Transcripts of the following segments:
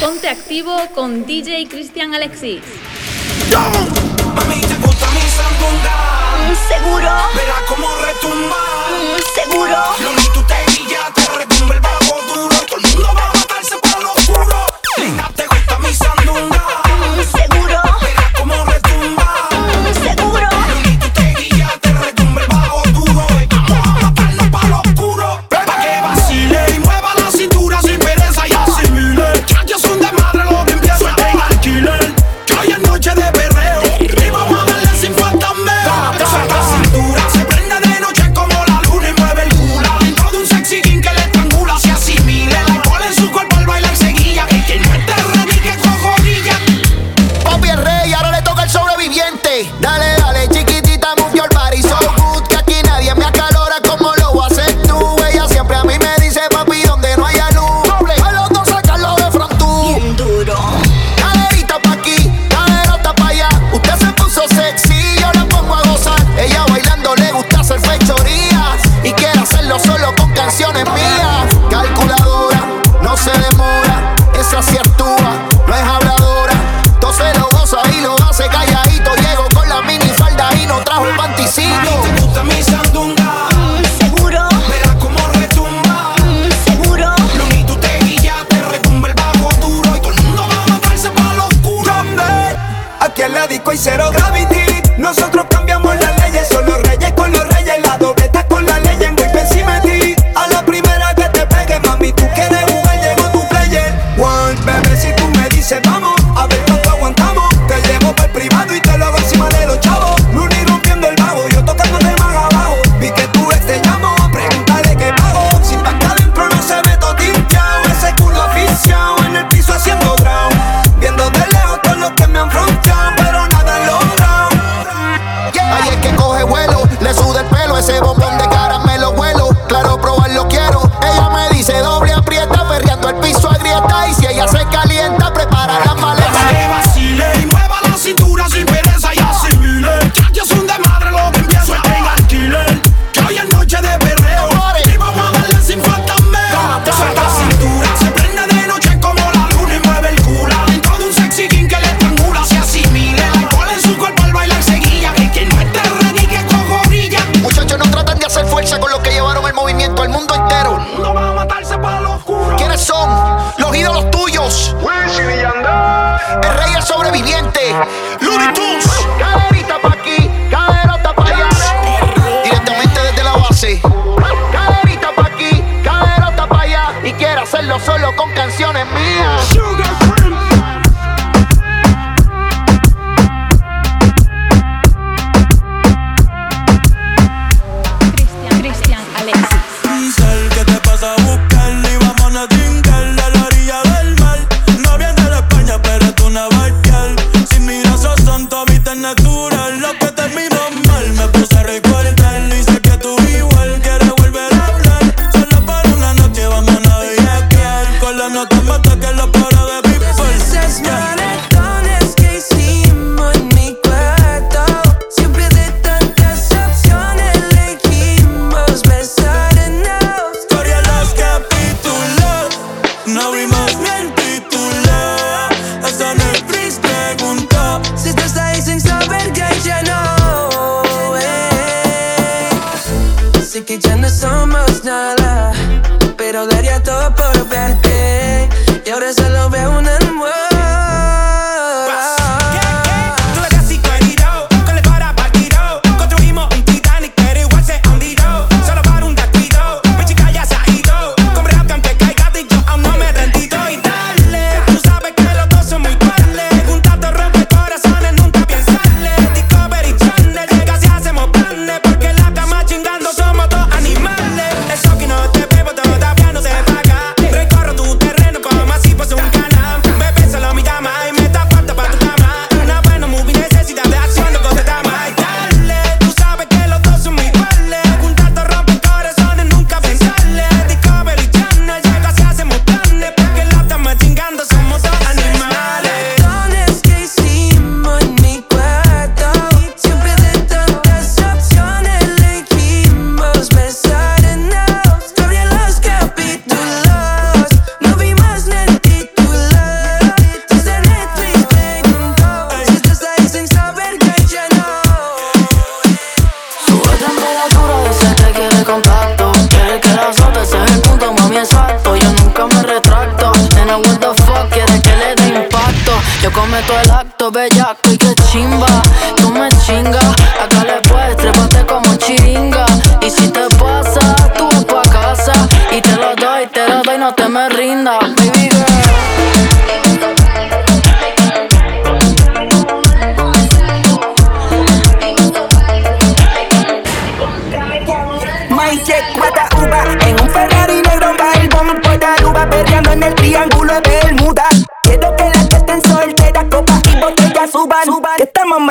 Ponte activo con DJ Cristian Alexis. Te gusta mi sandunga. Seguro. Verás como retumba. Mm, seguro. Lo ni tú te guía, te retumba el bajo duro. No vimos ni el titular. Hasta Netflix preguntó si estás ahí sin saber que ya no. Así que ya no somos nada.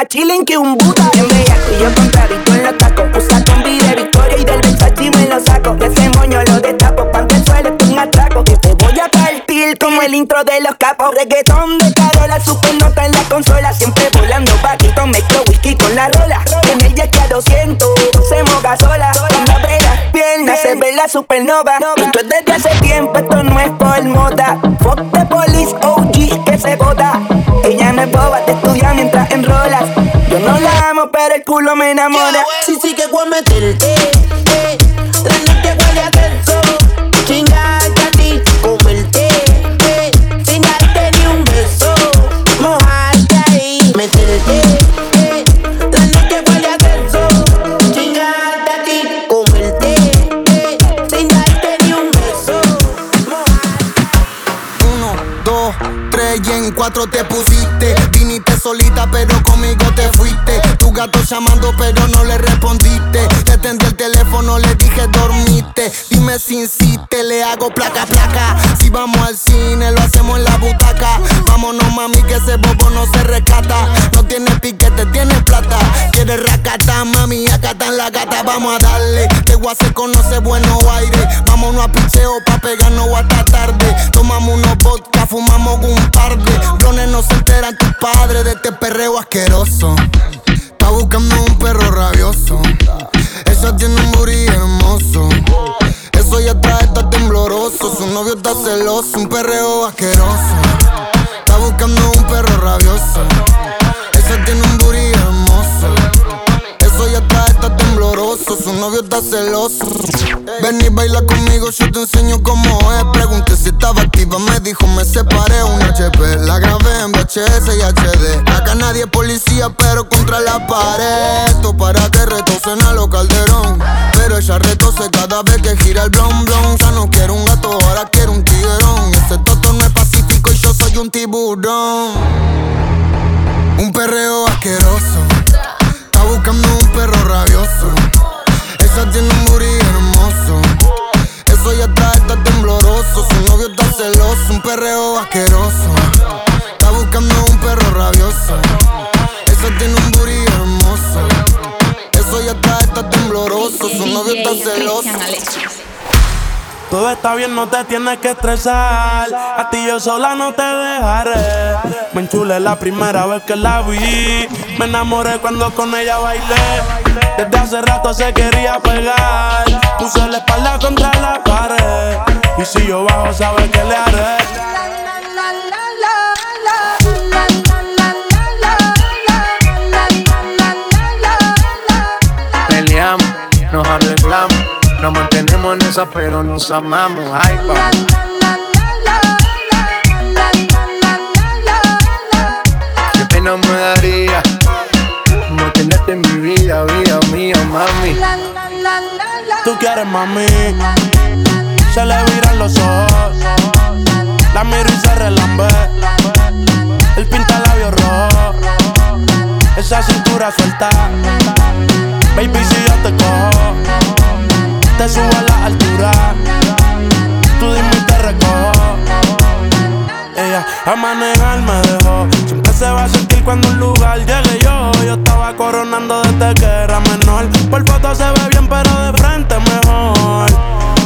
Más chilling que un Buda En bellaco y yo contradicto en los tacos. Usa combi de Victoria y del Versace me lo saco. De ese moño lo destapo Pa' que suele es un atraco. Que te voy a partir como el intro de los capos. Reggaetón de Carola, super nota en la consola. Siempre volando bajito, mezclo whisky con la rola. En el que a 200, hacemos gasola. Cuando abre las piernas se ve la supernova. Esto es desde hace tiempo, esto no es por moda pero el culo me enamora Sí, sí que voy a meterte, eh. Tienes que huele a terzo. Chingarte a ti, comerte, eh. Sin darte ni un beso. Mojarte ahí, meterte, eh. Tienes que huele a terzo. Chingarte a ti, comerte, eh. Sin darte ni un beso. Uno, dos, tres y en cuatro te pusiste. Viniste solita, pero fuiste. Tu gato llamando, pero no le respondiste. Te tendí el teléfono, le dije dormiste. Dime si insiste, le hago placa, placa. Si vamos al cine, lo hacemos en la butaca. Vámonos, mami, que ese bobo no se rescata. No tiene piquete, tiene plata. Quiere racata, mami, acá está en la gata. Vamos a darle. Te hacer conocer buenos aires. Vámonos a picheo pa' pegarnos hasta tarde. Tomamos unos vodka, fumamos un par de. Blones no se enteran tus padres de este perreo asqueroso. Está buscando un perro rabioso. Ella tiene un booty hermoso. Eso ya está, está tembloroso. Su novio está celoso, un perreo asqueroso. Está buscando un perro rabioso. Ella tiene un booty novio está celoso. Ven y baila conmigo, yo te enseño cómo es. Pregunté si estaba activa, me dijo me separé un HP. La grabé en VHS y HD. Acá nadie es policía, pero contra la pared. Esto para que retocen a los calderón. Pero ella retose cada vez que gira el blon blon. Ya no quiero un gato, ahora quiero un tiguerón. Ese toto no es pacífico y yo soy un tiburón. Un perreo asqueroso. Está buscando un perro rabioso. Ella tiene un booty hermoso. Eso ya está, está tembloroso. Su novio está celoso, un perreo asqueroso. Está buscando un perro rabioso. Ella tiene un booty hermoso. Eso ya está, está tembloroso. Su novio está celoso. Todo está bien, no te tienes que estresar. A ti yo sola no te dejaré. Me enchulé la primera vez que la vi. Me enamoré cuando con ella bailé. Desde hace rato se quería pegar. Puse la espalda contra la pared. Y si yo bajo, sabes que le haré. Peleamos, nos arreglamos, nos mantenemos en esa, pero nos amamos. Ay. Qué pena me daría no tenerte en mi vida, vida mía, mami. Tú quieres mami. Se le viran los ojos. La miro y se relambe. El pinta labios rojo. Esa cintura suelta. Baby, si yo te subo a la altura. Tú dime y te recojo. Ella a manejar me dejó. Siempre se va a sentir cuando un lugar llegue yo. Yo estaba coronando desde que era menor. Por foto se ve bien,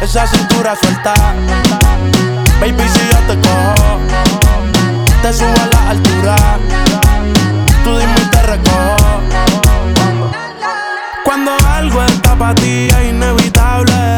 Esa cintura suelta. Baby, si yo te cojo, te subo a la altura. Tú dime y te. Cuando algo está para ti es inevitable,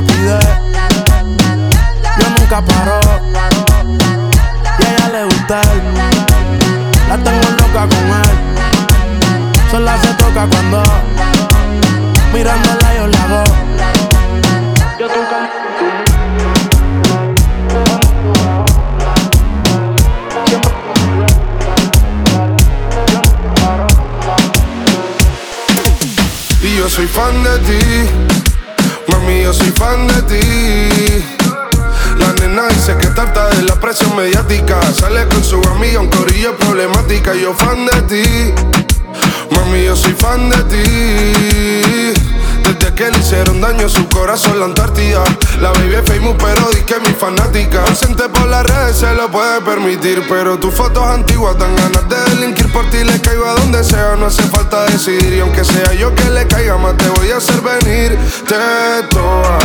Yo nunca paro. Y a ella le gusta. La tengo loca con él. Sola se toca cuando mirándola yo la hago. Yo mí. Y yo soy fan de ti, mami, yo soy fan de ti. La nena dice que tarta de la presión mediática. Sale con su amiga, un corillo problemática. Yo fan de ti, mami, yo soy fan de ti. Desde que le hicieron daño a su corazón la Antártida. La baby es famous, pero di que mi fanática. Ausente por las redes se lo puede permitir. Pero tus fotos antiguas dan ganas de delinquir por ti. Le caigo a donde sea, no hace falta decidir. Y aunque sea yo que le caiga más, te voy a hacer venir. Te toa,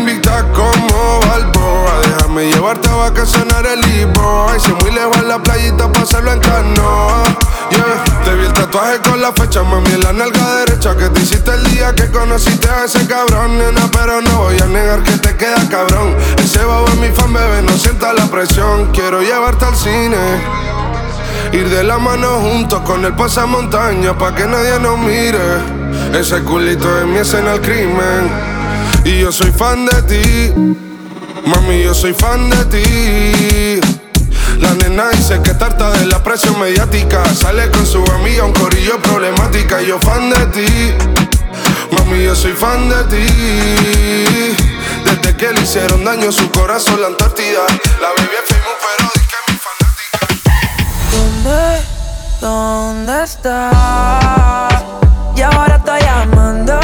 invicta como Balboa. Déjame llevarte a vacacionar el libro. Ay, si muy lejos a la playita, pasarlo en canoa. Yeah. Te vi el tatuaje con la fecha, mami, en la nalga derecha que te hiciste el día que conociste a ese cabrón, nena. Pero no voy a negar que te queda cabrón. Ese babo es mi fan, bebé, no sienta la presión. Quiero llevarte al cine. Ir de la mano juntos con el pasamontaña pa' que nadie nos mire. Ese culito es mi escena al crimen. Y yo soy fan de ti. Mami, yo soy fan de ti. La nena dice que tarta de la presión mediática. Sale con su amiga, un corillo problemática. Yo fan de ti. Mami, yo soy fan de ti. Desde que le hicieron daño su corazón la Antártida. La baby es pero di que es mi fanática. ¿Dónde, dónde estás? Y ahora estoy llamando,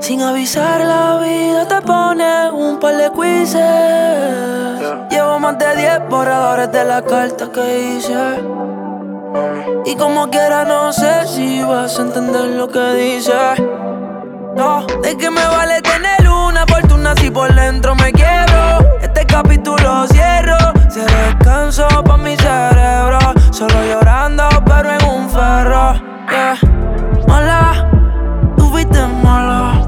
Sin avisar la vida te pone un par de quizzes. Llevo más de 10 borradores de la carta que hice. Y como quiera no sé si vas a entender lo que dice. No, de que me vale tener una fortuna si por dentro me quiero. Este capítulo cierro, se descanso pa' mi cerebro. Solo llorando pero en un ferro. Yeah. Tú fuiste mala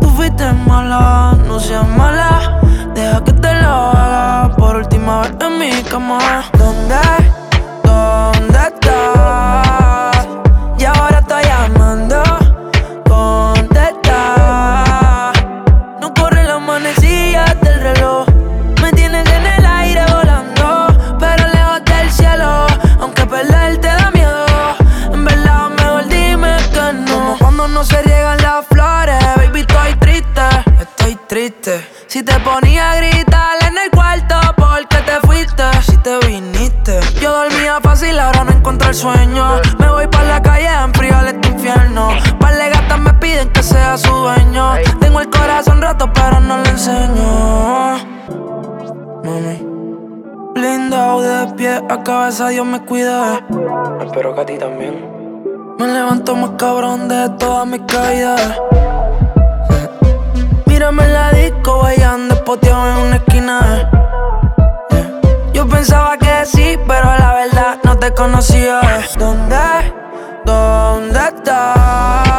Tú fuiste mala, no seas mala. Deja que te lo haga por última vez en mi cama. ¿Dónde? ¿Dónde el sueño. Me voy para la calle a enfriar este infierno. Par de gatas me piden que sea su dueño. Tengo el corazón roto, pero no le enseño. Mami. Blindado de pie a cabeza, Dios me cuida. Espero que a ti también. Me levanto más cabrón de todas mis caídas. Mírame en la disco, bailando espoteado en una esquina. Yo pensaba que sí, pero la verdad no te conocía. ¿Dónde? ¿Dónde estás?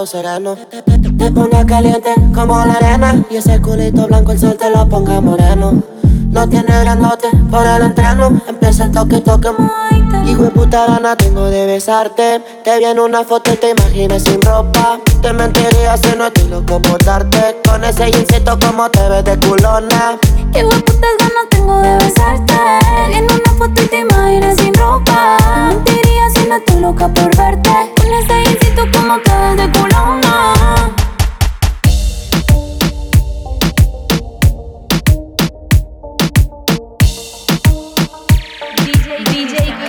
Moja esto, flow sereno. Te ponga caliente como la arena. Y ese culito blanco el sol te lo ponga moreno. No tiene grandote por el entreno. Empieza el toque, toque, Hijo de puta gana tengo de besarte. Te vi en una foto y te imaginas sin ropa. Te mentiría si no estoy loco por darte. Con ese jeansito como te ves de culona. Qué putas ganas tengo de besarte. En una foto y te imaginas sin ropa. Te mentiría si no estoy loca por verte. Con ese jeansito como te ves de culona.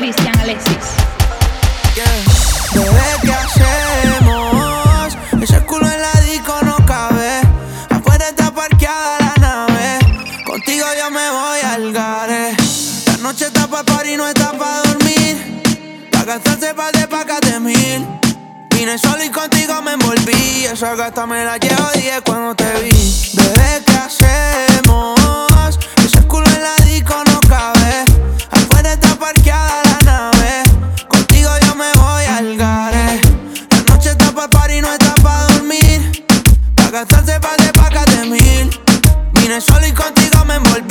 Cristian Alexis. Bebé, ¿qué hacemos? Ese culo en la disco no cabe. Afuera está parqueada la nave. Contigo yo me voy al gare. La noche está pa' party, no está pa' dormir. Pa' gastarse pa' de pacas de mil. Vine solo y contigo me envolví. Esa gata me la llevo 10 cuando te vi. Bebé, ¿qué hacemos?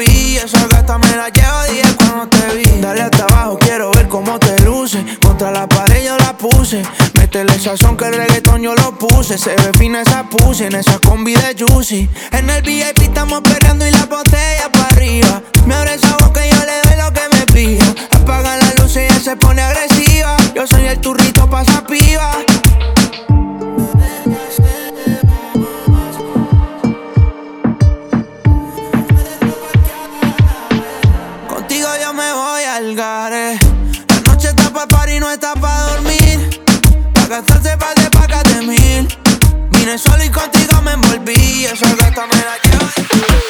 Esa gata me la llevo 10 cuando te vi. Dale hasta abajo, quiero ver cómo te luce. Contra la pared yo la puse. Métele sazón que el reggaetón yo lo puse. Se ve fina esa pussy en esa combi de Juicy. En el VIP estamos peleando y la botella para arriba. Me abre esa boca y yo le doy lo que me pida. Apaga la luz y ella se pone agresiva. Yo soy el turrito pasa piba. La noche está pa' party, no está pa' dormir. Pa' gastarse pa' de pacas de mil. Vine solo y contigo me envolví. Esa gata me la llevo.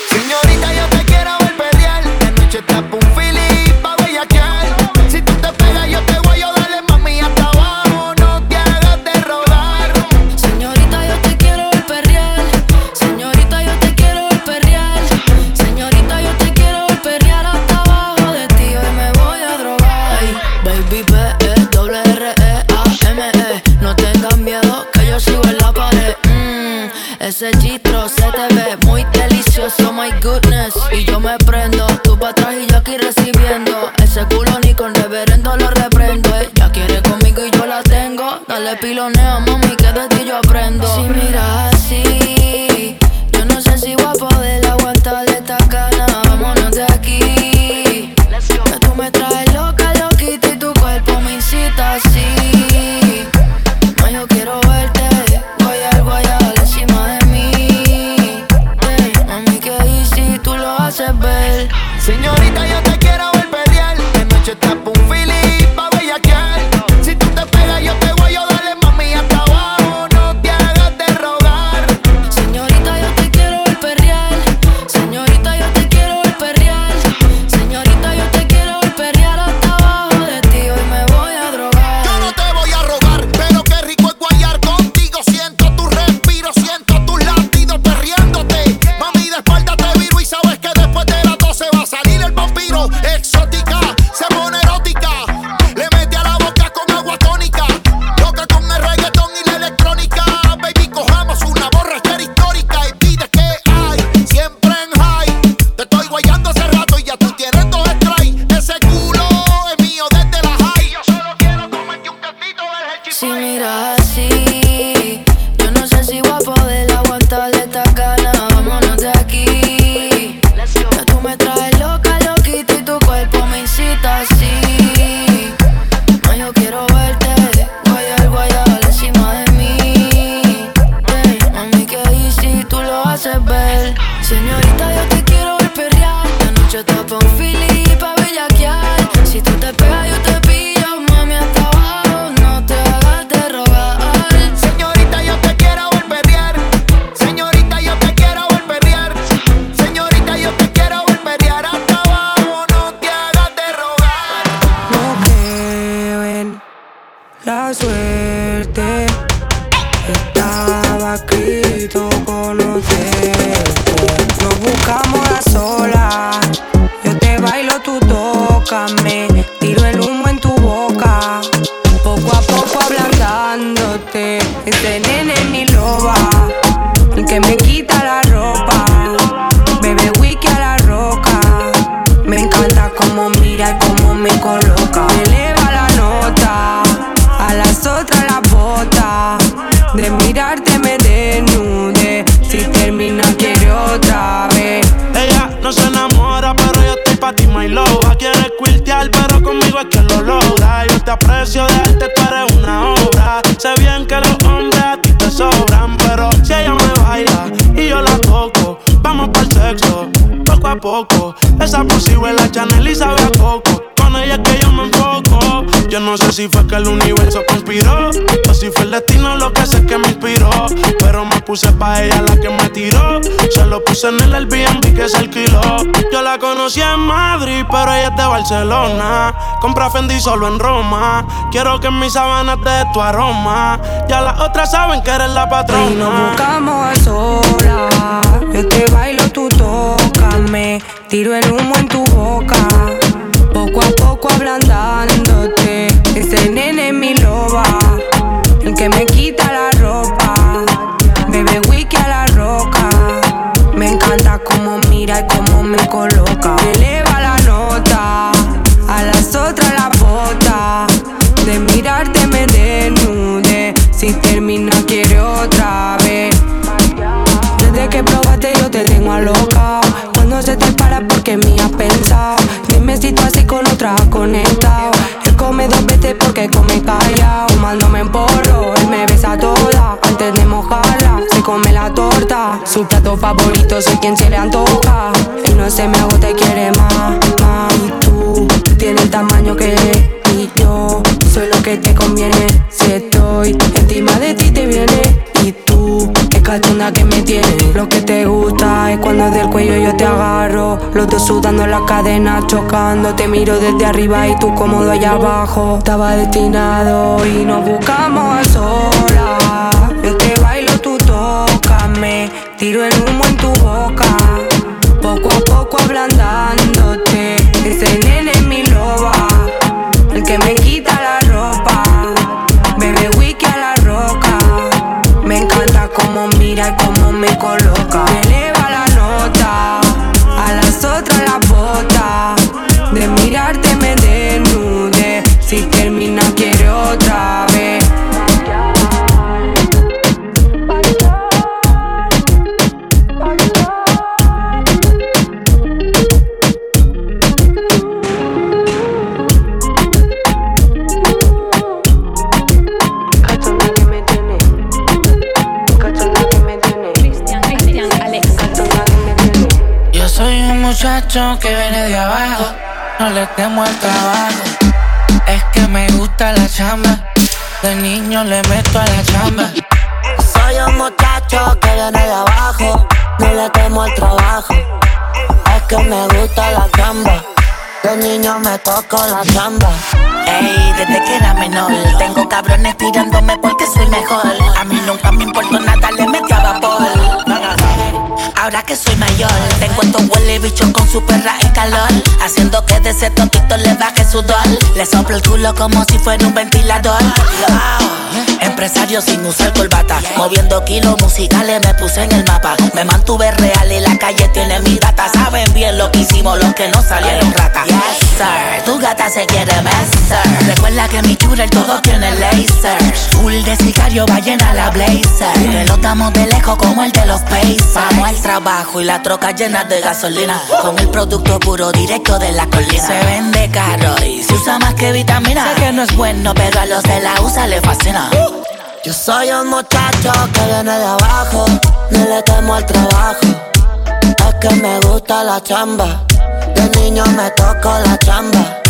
Yo no sé si fue que el universo conspiró o si fue el destino lo que sé que me inspiró. Pero me puse pa' ella la que me tiró. Se lo puse en el Airbnb que se alquiló. Yo la conocí en Madrid, pero ella es de Barcelona. Compra Fendi solo en Roma. Quiero que en mis sábanas de tu aroma. Ya las otras saben que eres la Y nos patrona. buscamos a solas. Yo te bailo, tú tócame. Tiro el humo en tu boca. Poco a poco ablandándote. Ese nene es mi loba. El que me quita la ropa. Bebe wiki a la roca. Me encanta cómo mira y cómo me coloca. Me eleva la nota. A las otras la bota. De mirarte me desnude. Si termina quiere otra vez. Desde que probaste yo te tengo a loca. Se te para porque me has pensado. Dime si tú así con otra conectado. Él come dos veces porque come callado. Fumándome en porro, él me besa toda. Antes de mojarla, se come la torta. Su plato favorito soy quien se le antoja. Él no se me agota y quiere más, más. Y tú tienes el tamaño que y yo soy lo que te conviene. Si estoy encima de ti te viene y tú es cachonda que me tienes. Lo que te gusta es cuando del cuello yo te agarro. Los dos sudando las cadenas, chocando. Te miro desde arriba y tú cómodo allá abajo. Estaba destinado y nos buscamos a solas. Yo te bailo, tú tócame. Tiro el humo en tu boca. Poco a poco ablandándote. Ese nene es mi loba. El que me quita la ropa. Mira cómo me coloca. Un muchacho que viene de abajo, no le temo al trabajo. Es que me gusta la chamba, de niño le meto a la chamba. Soy un muchacho que viene de abajo, no le temo al trabajo. Es que me gusta la chamba, de niño me toco la chamba. Ey, desde que era menor, tengo cabrones tirándome porque soy mejor. A mí nunca me importó nada, le metí a vapor. Ahora que soy mayor, tengo estos huele bichos con su perra en calor. Haciendo que de ese toquito le baje sudor. Le soplo el culo como si fuera un ventilador. Empresario sin usar corbata. Moviendo kilos musicales me puse en el mapa. Me mantuve real y la calle tiene mi data. Saben bien lo que hicimos los que no salieron rata. Yes, sir. Tu gata se quiere besar. Recuerda que mi churel todo tiene laser. Full de sicario va llena la blazer. Que lo damos de lejos como el de los Pacers. Vamos al trabajo y la troca llena de gasolina. Con el producto puro directo de la colina. Se vende caro y se usa más que vitamina. Sé que no es bueno, pero a los de la USA le fascina. Yo soy un muchacho que viene de abajo, no le temo al trabajo. Es que me gusta la chamba, de niño me toco la chamba.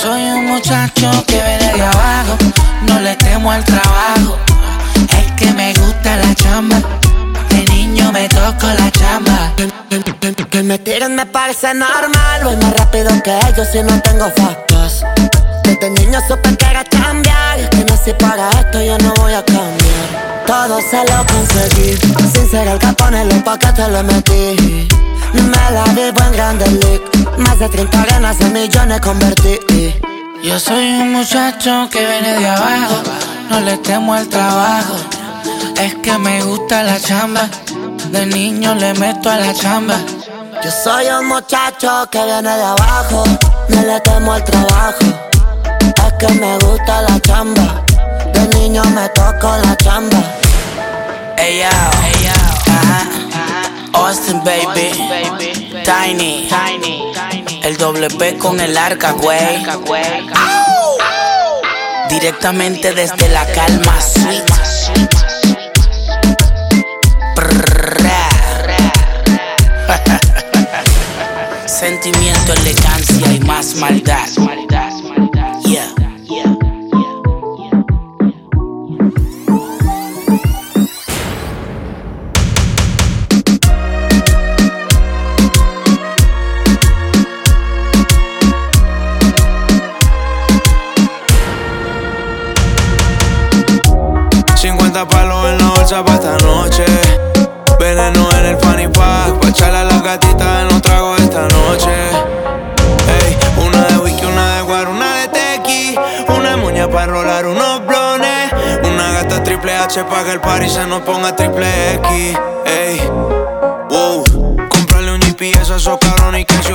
Soy un muchacho que viene de abajo, no le temo al trabajo. Es que me gusta la chamba, niño me toco la chamba. Que me tiren me parece normal, voy más rápido que ellos si no tengo factos. Desde niño supe que era cambiar, que no si para esto yo no voy a cambiar. Todo se lo conseguí, sin ser el capone, los paquetes le metí. Me la vivo en grande league, más de 30 ganas en millones convertí. Yo soy un muchacho que viene de abajo, no le temo al trabajo. Es que me gusta la chamba, de niño le meto a la chamba. Yo soy un muchacho que viene de abajo, no le temo al trabajo. Es que me gusta la chamba, de niño me toco la chamba. Ey yo, ey yo, ajá. Austin baby, Tiny, el doble P con el arca, güey. Directamente desde la calma suite. Sentimiento, elegancia y más maldad. Yeah. 50 palos en la bolsa pa' esta noche. Veneno en el fanny pack. Pa' echarle a la gatita gata triple H pa' que el party se nos ponga triple X. Ey, wow. Comprarle un GPS a esos cabrones y que se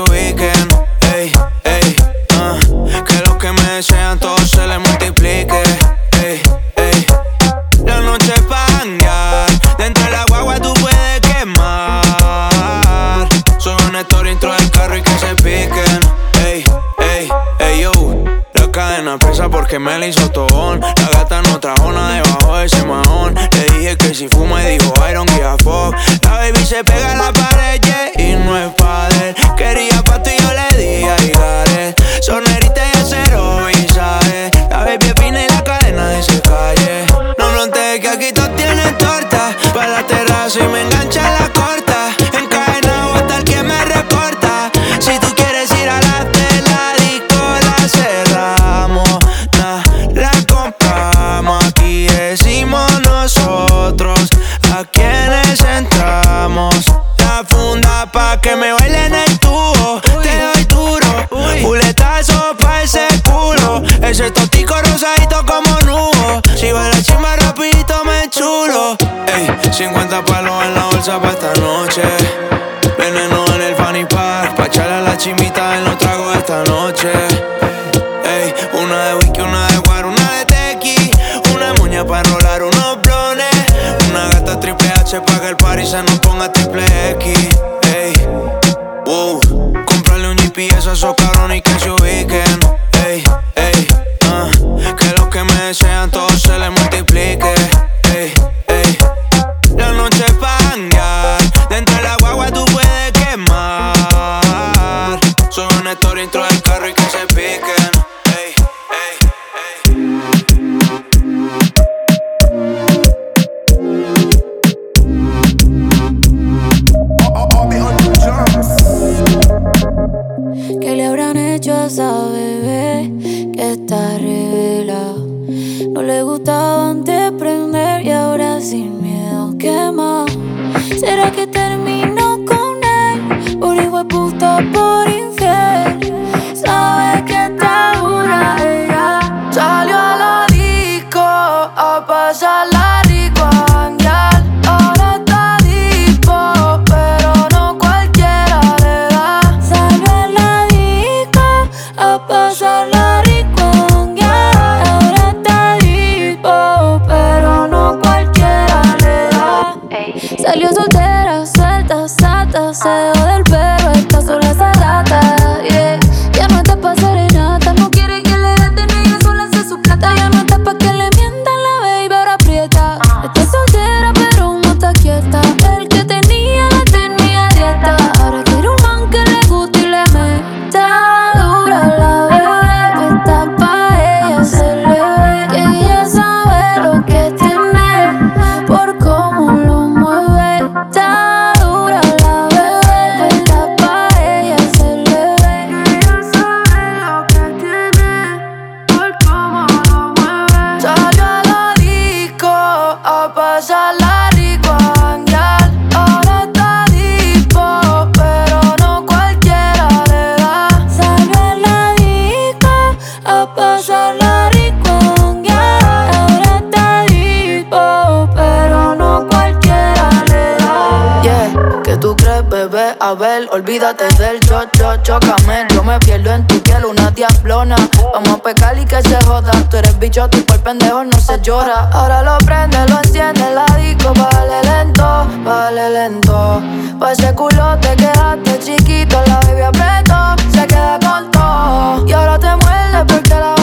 bebé, bebé, a ver, olvídate del cho, cho, chocame. Yo me pierdo en tu piel, una diablona. Vamos a pecar y que se joda. Tú eres bichote y por pendejo no se llora. Ahora lo prende, lo enciende, la disco, vale lento, vale lento. Pa' ese culo te quedaste chiquito, la baby apretó, se queda con. Y ahora te muerde porque la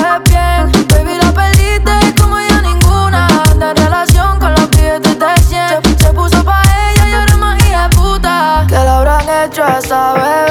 past already eh?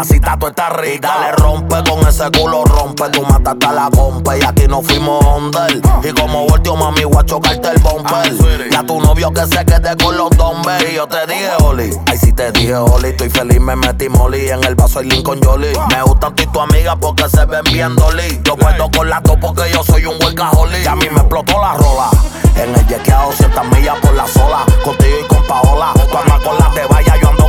Mamacita, tú estás rica. Dale, rompe con ese culo, rompe. Tú mataste a la compa y aquí nos fuimos under. Y como volteo, mami, voy a chocarte el bumper. Ya tu novio que se quede con los dumbbells. Y yo te dije, Oli. Ay, si te dije, Oli, estoy feliz, me metí molly. En el vaso hay Lincoln Jolie. Me gusta tú y tu amiga porque se ven bien dolly. Yo puedo con la porque yo soy un workaholic. Y a mí me explotó la rola. En el a 200 millas por la sola. Contigo y con Paola. Tú con las de valla, yo ando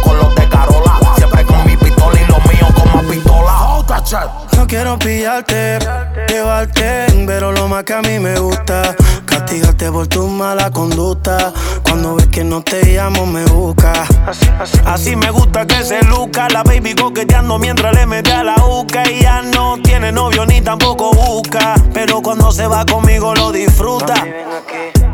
No quiero pillarte, llevarte, pero lo más que a mí me gusta, castigarte por tu mala conducta. Cuando ves que no te llamo, me busca. Así, me gusta que se luca, la baby coqueteando mientras le mete a la uca. Y ya no tiene novio ni tampoco busca, pero cuando se va conmigo lo disfruta.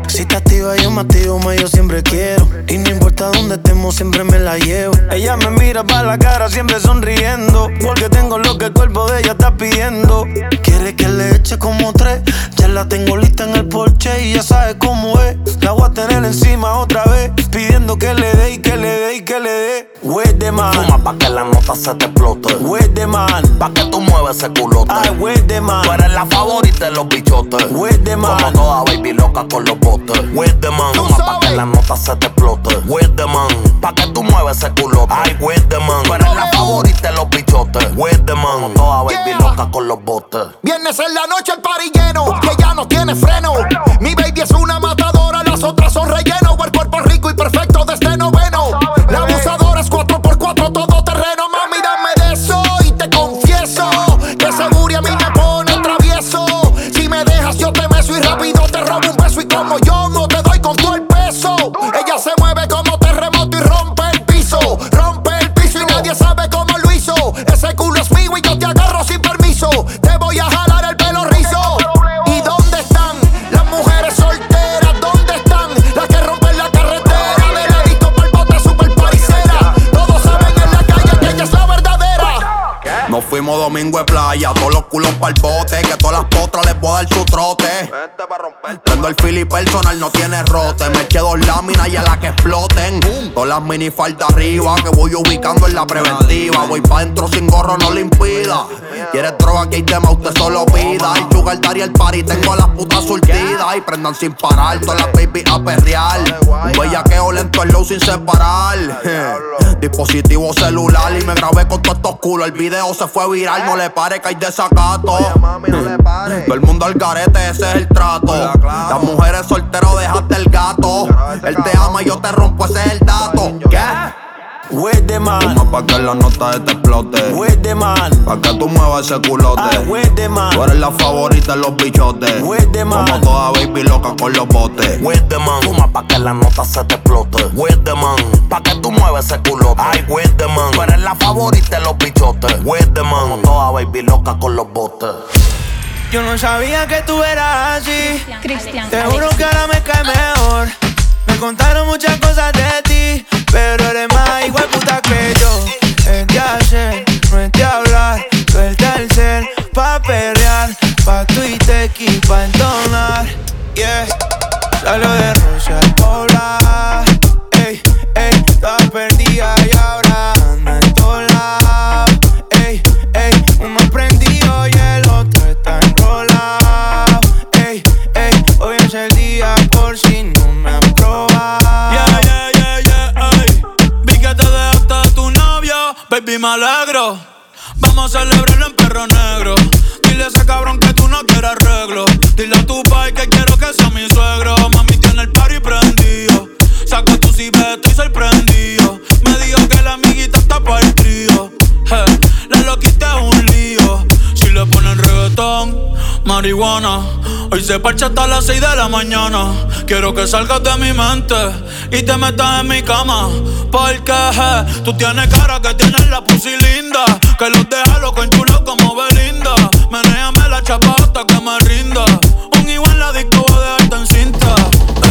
Si te activa, yo me activo, más yo siempre quiero. Y no importa dónde estemos, siempre me la llevo. Ella me mira para la cara, siempre sonriendo. Porque tengo lo que el cuerpo de ella está pidiendo. Quiere que le eche como tres. Ya la tengo lista en el porche y ya sabes cómo es. La voy a tener encima otra vez. Pidiendo que le dé y que le dé y que le dé. The man. Fuma pa' que la nota se te explote. The man. Pa' que tú mueves ese culote. Ay, the man. Tú eres la favorita de los bichotes. The man. Como toda baby loca con los botes. Where the man. Fuma pa' que la nota se te explote. The man. Pa' que tú mueves ese culote. Ay, the man. Tú eres la favorita de los bichotes. The man. Como toda baby loca con los botes. Viernes en la noche el party lleno, que ya no tiene freno. Mi baby es una matadora, las otras son relleno. El cuerpo rico y perfecto de este noveno. La abusadora es 4x4, todo terreno. Domingo de playa, todos los culos pa'l bote, que todas las potras les voy a dar su trote. Prendo el fili personal, no tiene rote. Me eché dos láminas y a la que exploten. Todas las mini falta arriba, que voy ubicando en la preventiva. Voy pa' dentro sin gorro, no le impida. Quieres droga que hay tema, usted solo pida. El sugar daddy, el party, tengo a las putas surtidas. Y prendan sin parar, todas las baby a perrear. Un bellaqueo lento, el low sin separar. Dispositivo celular y me grabé con todos estos culos. El video se fue viral, no le pare que hay desacato. Todo el mundo al garete, ese es el trato. Las mujeres solteras, dejaste el gato. Él te ama y yo te rompo, ese es el dato. ¿Qué? Where the man. Toma pa' que la nota te explote. Where the man. Pa' que tú muevas ese culote. Ay, where the man. Tú eres la favorita de los bichotes. Where the man. Como toda baby loca con los botes. Where the man. Fuma pa' que la nota se te explote. Where the man. Pa' que tú muevas ese culote. Ay, where the man. Tú eres la favorita de los bichotes. Where the man. Como toda baby loca con los botes. Yo no sabía que tú eras así. Cristian Te juro que ahora me cae mejor. Contaron muchas cosas de ti, pero eres más igual puta que yo. Es de hacer, no es de hablar. Suelta el cel pa' perrear, pa' Twitter y pa' entonar. Yeah, salió de Rusia al poblar. Baby, me alegro. Vamos a celebrarlo en perro negro. Dile a ese cabrón que tú no quieres arreglo. Dile a tu pai que quiero que sea mi suegro. Mami tiene el party prendido. Saca tu cibeta y sorprendido. Me dijo que la amiguita está para el trío. Hey, la loquita es un lío. Si le ponen reggaetón, marihuana. Hoy se parcha hasta las 6 de la mañana. Quiero que salgas de mi mente y te metas en mi cama. Porque je, tú tienes cara que tienes la pussy linda. Que los deja loco chulo como Belinda. Menéame la chapa hasta que me rinda. Un igual la disco voy a en cinta.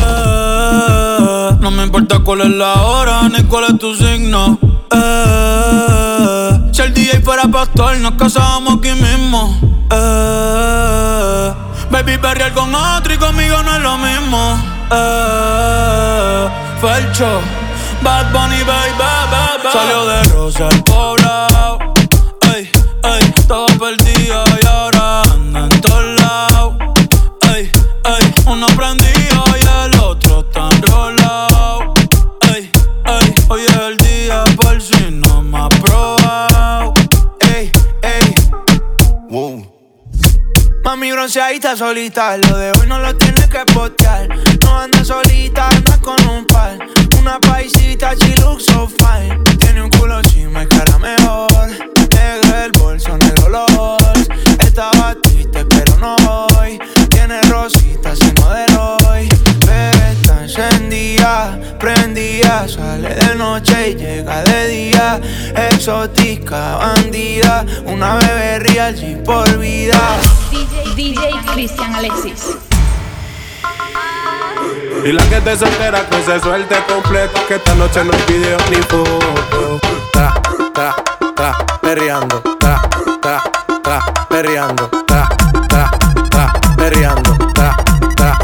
Eh, no me importa cuál es la hora ni cuál es tu signo. Eh, si el DJ fuera pastor, nos casábamos aquí mismo. Eh, baby, perrear con otro y conmigo no es lo mismo. Eh, Felcho, Bad Bunny, baby, baby. Salió de Rosa al poblado. entonces ahí está solita. Lo de hoy no lo tienes que postear. No anda solita, anda con un par. Una paisita, she looks so fine. Tiene un culo chima y cara mejor. Negro el bolso en el olor. Estaba triste, pero no hoy. Tiene rosita, se modeló hoy. Está encendida, prendida. Sale de noche y llega de día. Exótica, bandida. Una bebé real, por vida. DJ Cristian Alexis. Y la que te soltera que se suelte completo Que esta noche no hay video ni foto. Tra, tra, tra, perreando. Tra, tra, tra, perreando. Tra, tra, tra, perreando. Tra, tra,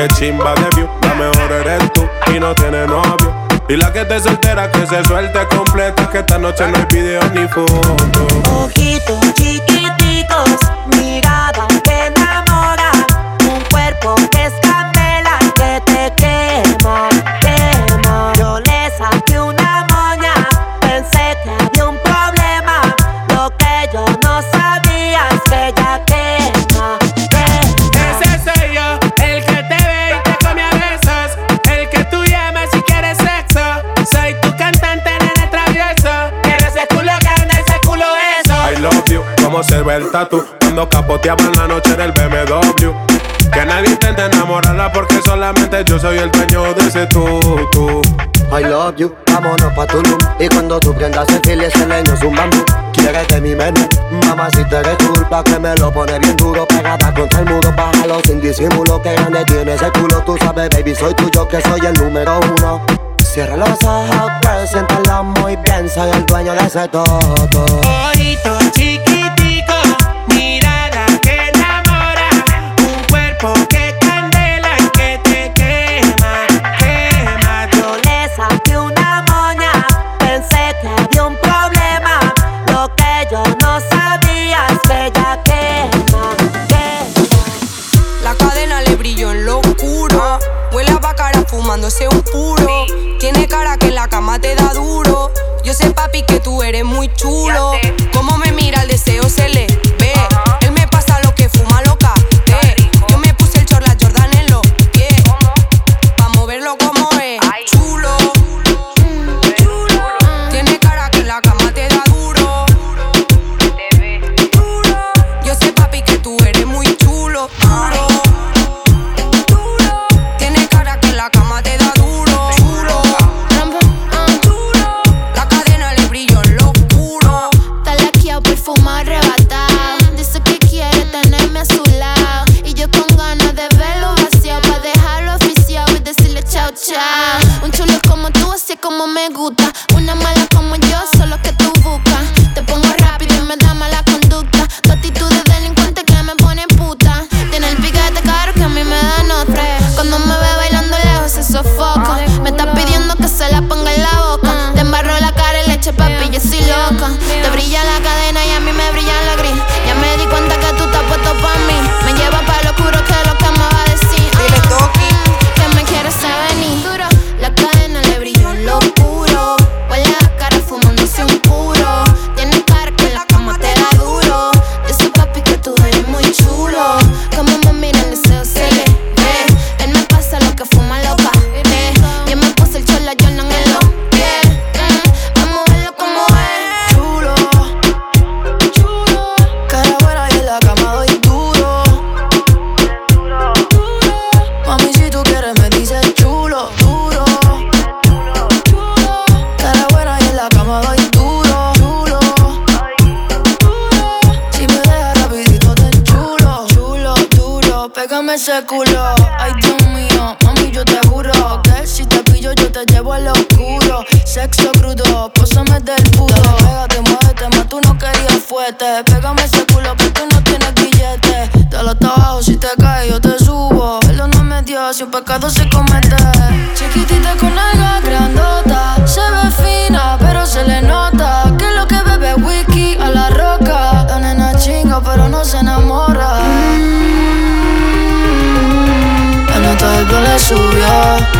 que chimba de view. La mejor eres tú y no tiene novio. Y la que te soltera que se suelte completa. Que esta noche no hay video ni foto. Ojitos chiquititos, mirada Cuando capoteaba en la noche del BMW. Que nadie intente enamorarla porque solamente yo soy el dueño de ese tú. I love you, vámonos pa' Tulum Y cuando tú prendas el chile, ese leño es un bambú Quieres de mi menú, mamá si te eres Que me lo pone bien duro, pegada contra el muro Bájalo sin disimulo, que grande tiene ese culo Tú sabes, baby, soy tuyo, que soy el número uno Cierra los ojos, preséntala muy bien Soy el dueño de ese todo Ojito chiqui fumándose un puro. Tiene cara que en la cama te da duro. Yo sé, papi, que tú eres muy chulo. cómo me mira el deseo se so real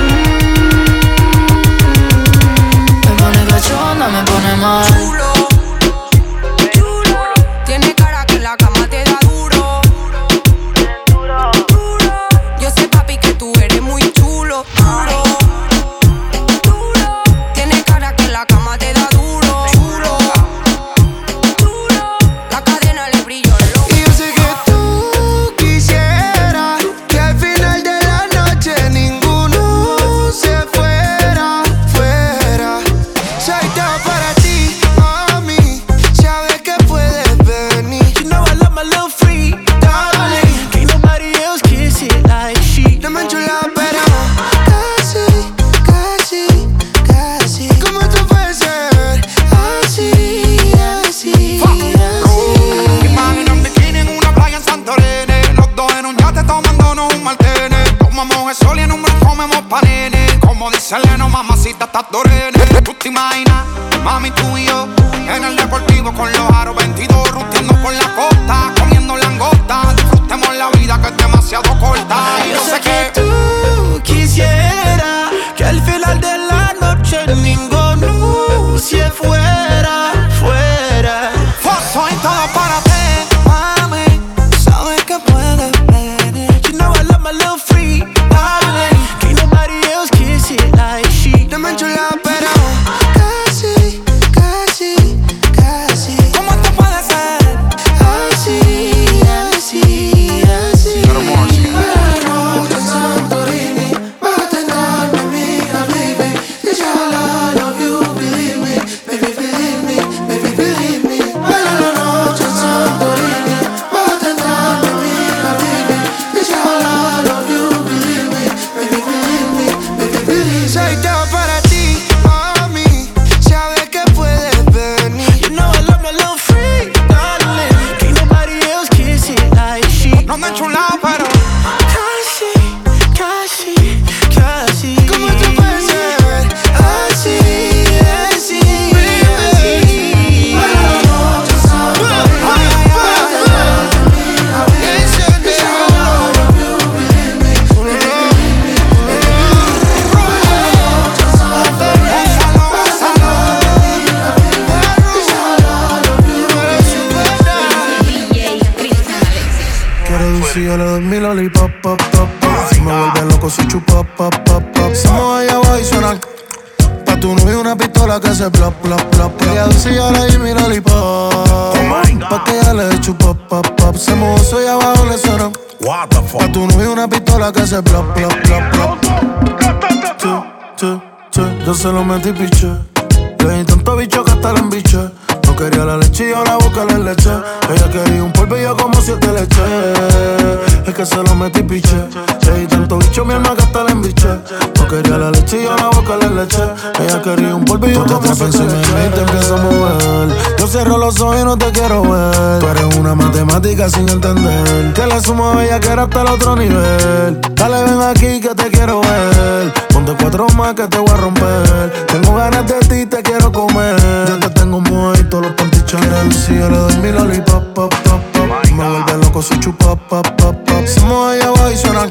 otro más que te voy a romper. Tengo ganas de ti, te quiero comer. Yo te tengo muerto, los pantichos Si yo le doy mi lollipop, pop, pop, pop. pop, Me vuelve loco su chupa, pop, pop, pop. Somos allá abajo y suena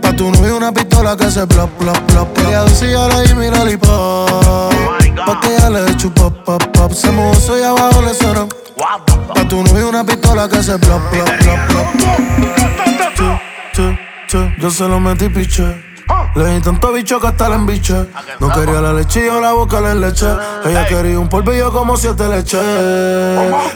Pa' tu novio una pistola que se plop, plop, plop. Le doy si yo le doy mi lollipop. Pa' que ya le dé chupa, pop, pop. Se mojó, soy abajo, le suena. Pa' tu novio una pistola que se plop, plop, plop, plop. Yo se lo metí piche Ah. Le di tanto bicho que hasta la embiche. No quería la lechilla o la boca la leche. Ella quería un polvillo como siete leches.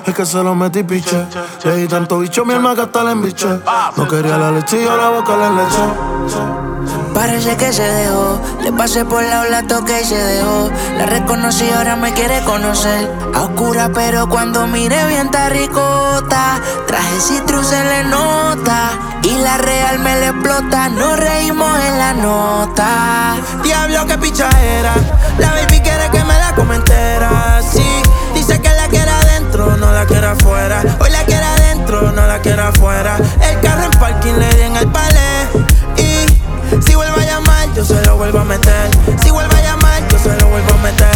Es que se lo metí piche. Le di tanto bicho mi alma que hasta la embiche. No quería la lechilla o la boca la leche. Parece que se dejó, le pasé por la ola, toque y se dejó. La reconocí, ahora me quiere conocer. A oscura, pero cuando mire bien está ricota. Traje citrus se le nota y la real me le explota. Nos reímos en la nota. Diablo, que pichadera. La baby quiere que me la comentera. Sí, dice que la quiere adentro, no la quiere afuera. Hoy la quiere adentro, no la quiere afuera. El carro en parking le di en el palé. Y si vuelve a llamar, yo se lo vuelvo a meter. Si vuelve a llamar, yo se lo vuelvo a meter.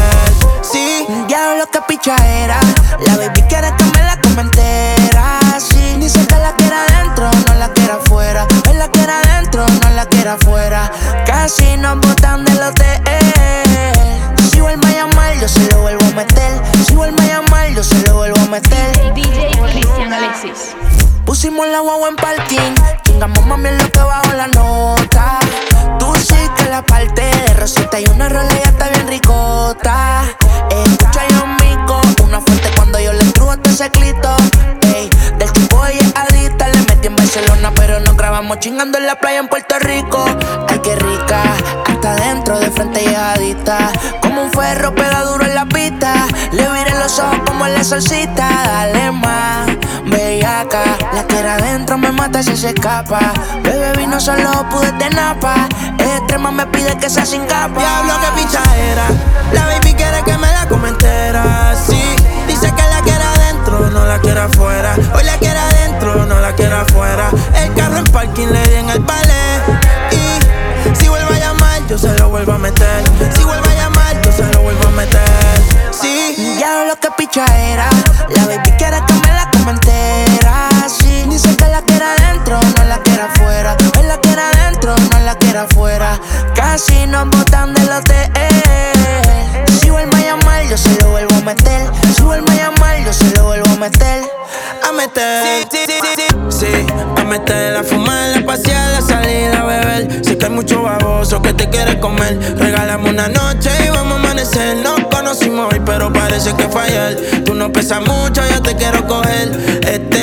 Sí, diablo, que pichadera. La baby afuera, afuera. Casi nos botan del hotel. Si vuelve a llamar, yo se lo vuelvo a meter. Si vuelve a llamar, yo se lo vuelvo a meter. DJ Cristian Alexis. Pusimos la guagua en parking. Chingamos mami en lo que bajo la nota. Tú sí que la parte de Rosita y una rola ya está bien ricota. Escucha yo mico, una fuerte cuando yo le trujo este seclito. Chingando en la playa en Puerto Rico. Ay, qué rica, hasta dentro de frente llegadita. Como un ferro pega duro en la pista. Le viré los ojos como la salsita. Dale más, bellaca. La que era adentro me mata si se escapa. Bebé vino solo pude de napa. Extrema me pide que sea sin capa. Diablo que picha era. La baby quiere que me la comentera. Sí, dice que la quiere adentro, no la quiere afuera. Hoy la quiere adentro, no la quiere afuera. El carro en parking le di en el ballet. Y si vuelve a llamar, yo se lo vuelvo a meter. Si vuelve a llamar, yo se lo vuelvo a meter. Sí, Ya lo que picha era. La baby quiere que me la comentera. Sí, dice que la quiere adentro, no la quiere afuera. Él la quiere adentro, no la quiere afuera. Casi nos botan del hotel. A meter, a fumar, a pasear, a salir, a beber. Sé que hay mucho baboso que te quiere comer. Regálame una noche y vamos a amanecer. Nos conocimos hoy, pero parece que fue ayer. Tú no pesas mucho, yo te quiero coger. Extendí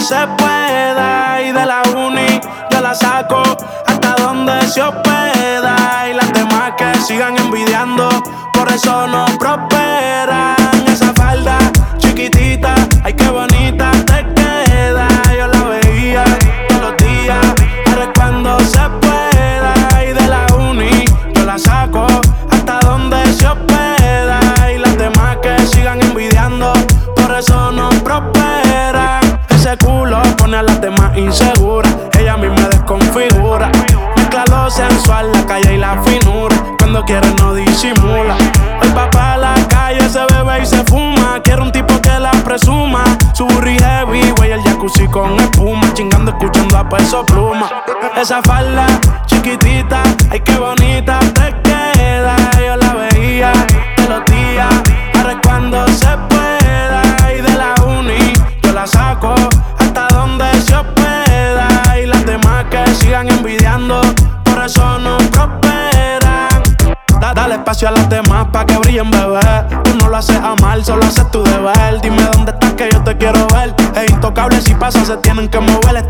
se pueda. Y de la uni yo la saco hasta donde se hospeda. Y las demás que sigan envidiando, por eso no prosperan. Peso pluma. Esa falda chiquitita, ay qué bonita te queda. Yo la veía todos los días. Ahora cuando se pueda. Y de la uni yo la saco hasta donde se hospeda. Y las demás que sigan envidiando, por eso no prosperan. Da- dale espacio a las demás pa' que brillen, bebé. Tú no lo haces a mal, solo haces tu deber. Dime dónde estás que yo te quiero ver. Es intocable si pasa, se tienen que mover.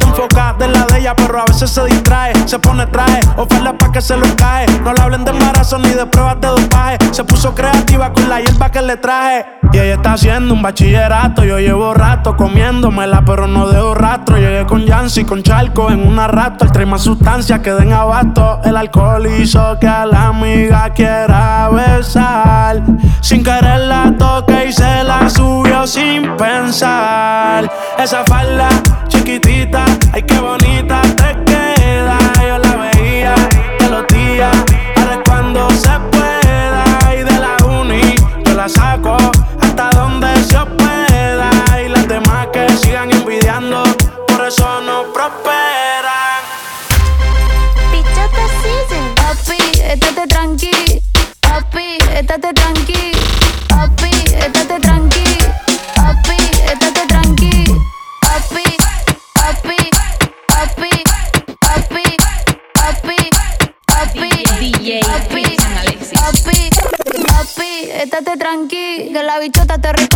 Se distrae. Se pone traje, oferta pa' que se lo cae. No le hablen de embarazo ni de pruebas de dopaje. Se puso creativa con la hierba que le traje. Y ella está haciendo un bachillerato. Yo llevo rato comiéndomela, pero no dejo rastro. Llegué con Yancy, con Charco en una rato. El trae más sustancias que den abasto. El alcohol hizo que a la amiga quiera besar. Sin querer la toque y se la subió sin pensar. Esa falda chiquitita, ay qué bonita te Yo la veía todos los días, ahora es cuando se la bichota te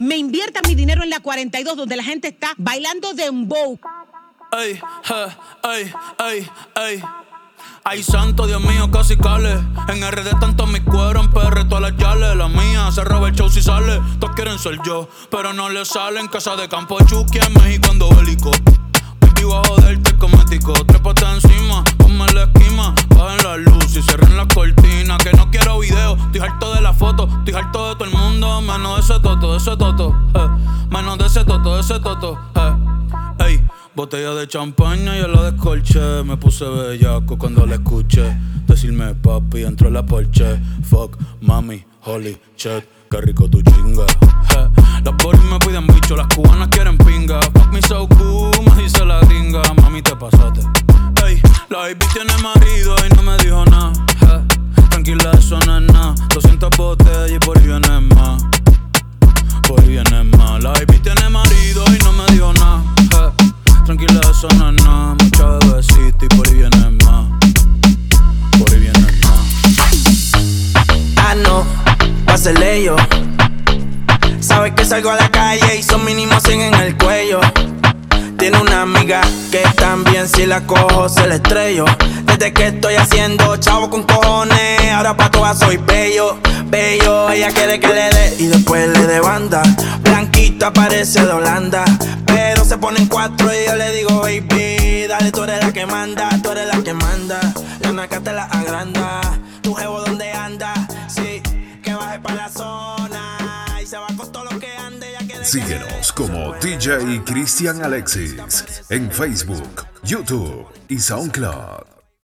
me invierta mi dinero en la 42 donde la gente está bailando dembow? Ey, ey, ey, ey. Ay, santo, Dios mío, casi cale. En RD tanto mi cuero, en PR todas las yales. La mía se roba el show si sale. Todos quieren ser yo, pero no le salen. Casa de campo Chucky en México ando bélico. Baby, voy a joderte cosmético. Trépate encima, ponme la esquima. Bajen la luz y cierren la cortina. Que no quiero video, estoy harto de la foto. Estoy harto de todo el mundo, menos de ese toto, de ese toto. eh. Menos de ese toto, de ese toto. eh. Ey, botella de champaña y la descolché. Me puse bellaco cuando la escuché. Decirme papi, entró en la porche. Fuck, mami, holy shit, qué rico tu chinga. Eh, Las boris me piden bicho, las cubanas quieren pinga. Fuck me so cool, me dice la gringa. Mami, te pasaste. La baby tiene marido y no me dijo nada. eh. Tranquila, eso no es nada. 200 botellas y por ahí viene más. Por ahí viene más. La baby tiene marido y no me dijo nada. eh. Tranquila, eso no es nada. Mucha bebecita y por ahí viene más. Por ahí viene más. Ah, no, pásele yo. Sabes que salgo a la calle y son mínimos 100 en el cuello. Tiene una amiga que también si la cojo se la estrello. Desde que estoy haciendo chavo con cojones, ahora pa' todas soy bello, bello. Ella quiere que le dé y después le dé banda. Blanquita parece de Holanda, pero se ponen cuatro y yo le digo, baby, dale, tú eres la que manda, tú eres la que manda. La naca te la agranda, tu jevo donde anda, sí, que baje pa' la zona Síguenos como DJ Cristian Alexis en Facebook, YouTube y SoundCloud.